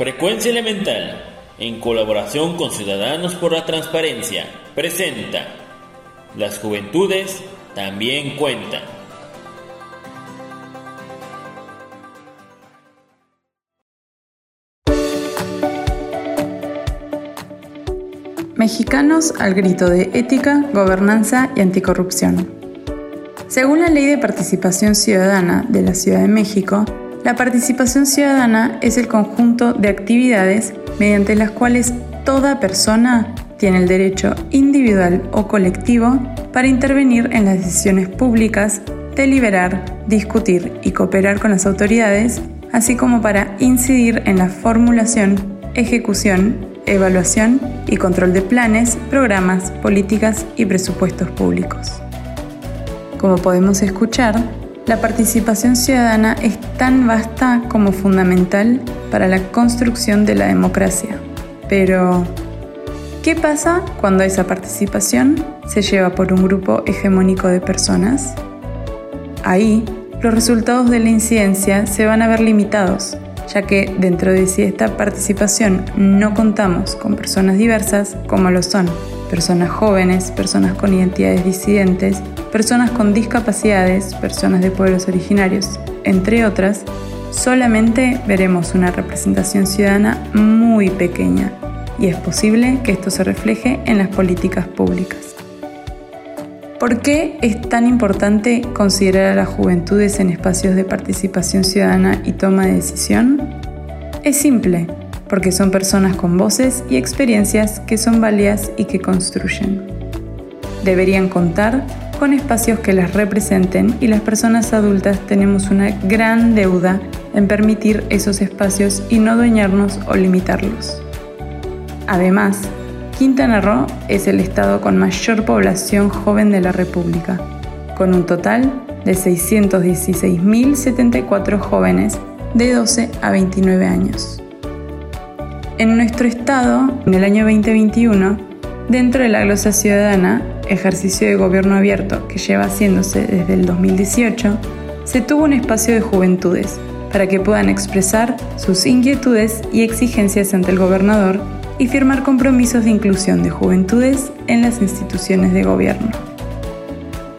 Frecuencia Elemental, en colaboración con Ciudadanos por la Transparencia, presenta Las Juventudes también cuentan. Mexicanos al grito de ética, gobernanza y anticorrupción. Según la Ley de Participación Ciudadana de la Ciudad de México, la participación ciudadana es el conjunto de actividades mediante las cuales toda persona tiene el derecho individual o colectivo para intervenir en las decisiones públicas, deliberar, discutir y cooperar con las autoridades, así como para incidir en la formulación, ejecución, evaluación y control de planes, programas, políticas y presupuestos públicos. Como podemos escuchar, la participación ciudadana es tan vasta como fundamental para la construcción de la democracia. Pero, ¿qué pasa cuando esa participación se lleva por un grupo hegemónico de personas? Ahí, los resultados de la incidencia se van a ver limitados, ya que dentro de si esta participación no contamos con personas diversas como lo son personas jóvenes, personas con identidades disidentes, personas con discapacidades, personas de pueblos originarios, entre otras, solamente veremos una representación ciudadana muy pequeña y es posible que esto se refleje en las políticas públicas. ¿Por qué es tan importante considerar a las juventudes en espacios de participación ciudadana y toma de decisión? Es simple, porque son personas con voces y experiencias que son válidas y que construyen. Deberían contar con espacios que las representen y las personas adultas tenemos una gran deuda en permitir esos espacios y no dueñarnos o limitarlos. Además, Quintana Roo es el estado con mayor población joven de la República, con un total de 616.074 jóvenes de 12 a 29 años. En nuestro estado, en el año 2021, dentro de la glosa ciudadana, ejercicio de gobierno abierto que lleva haciéndose desde el 2018, se tuvo un espacio de juventudes para que puedan expresar sus inquietudes y exigencias ante el gobernador y firmar compromisos de inclusión de juventudes en las instituciones de gobierno.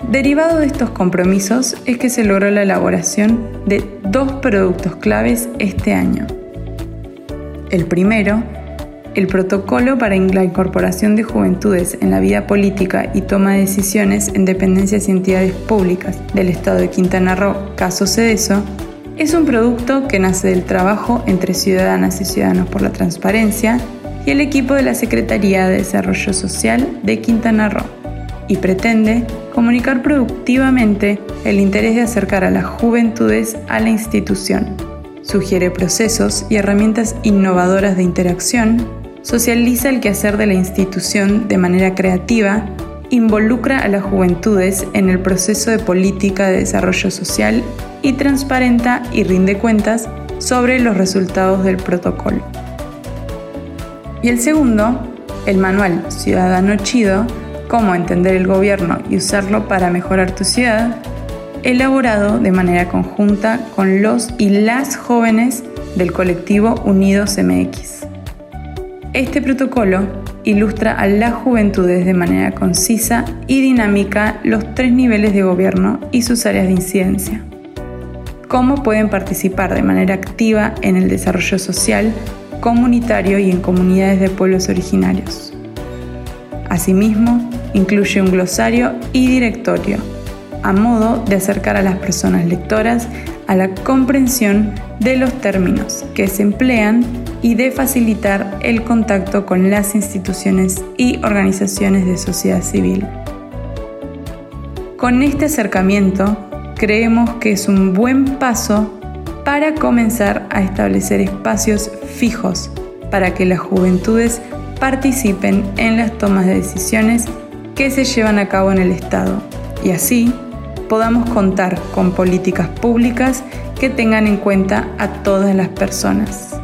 Derivado de estos compromisos es que se logró la elaboración de dos productos claves este año, el primero, el protocolo para la incorporación de juventudes en la vida política y toma de decisiones en dependencias y entidades públicas del Estado de Quintana Roo, caso Cedeso, es un producto que nace del trabajo entre ciudadanas y ciudadanos por la transparencia y el equipo de la Secretaría de Desarrollo Social de Quintana Roo y pretende comunicar productivamente el interés de acercar a las juventudes a la institución sugiere procesos y herramientas innovadoras de interacción, socializa el quehacer de la institución de manera creativa, involucra a las juventudes en el proceso de política de desarrollo social y transparenta y rinde cuentas sobre los resultados del protocolo. Y el segundo, el manual Ciudadano Chido, cómo entender el gobierno y usarlo para mejorar tu ciudad, elaborado de manera conjunta con los y las jóvenes del colectivo Unidos MX. Este protocolo ilustra a las juventudes de manera concisa y dinámica los tres niveles de gobierno y sus áreas de incidencia. Cómo pueden participar de manera activa en el desarrollo social, comunitario y en comunidades de pueblos originarios. Asimismo, incluye un glosario y directorio a modo de acercar a las personas lectoras a la comprensión de los términos que se emplean y de facilitar el contacto con las instituciones y organizaciones de sociedad civil. Con este acercamiento, creemos que es un buen paso para comenzar a establecer espacios fijos para que las juventudes participen en las tomas de decisiones que se llevan a cabo en el Estado y así podamos contar con políticas públicas que tengan en cuenta a todas las personas.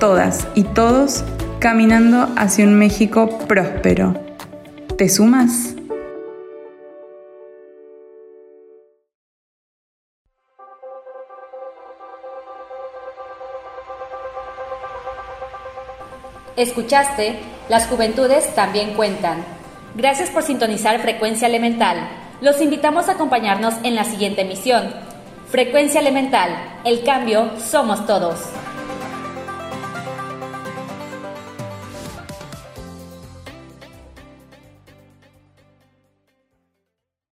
Todas y todos caminando hacia un México próspero. ¿Te sumas? Escuchaste, las juventudes también cuentan. Gracias por sintonizar Frecuencia Elemental. Los invitamos a acompañarnos en la siguiente emisión. Frecuencia Elemental, el cambio somos todos.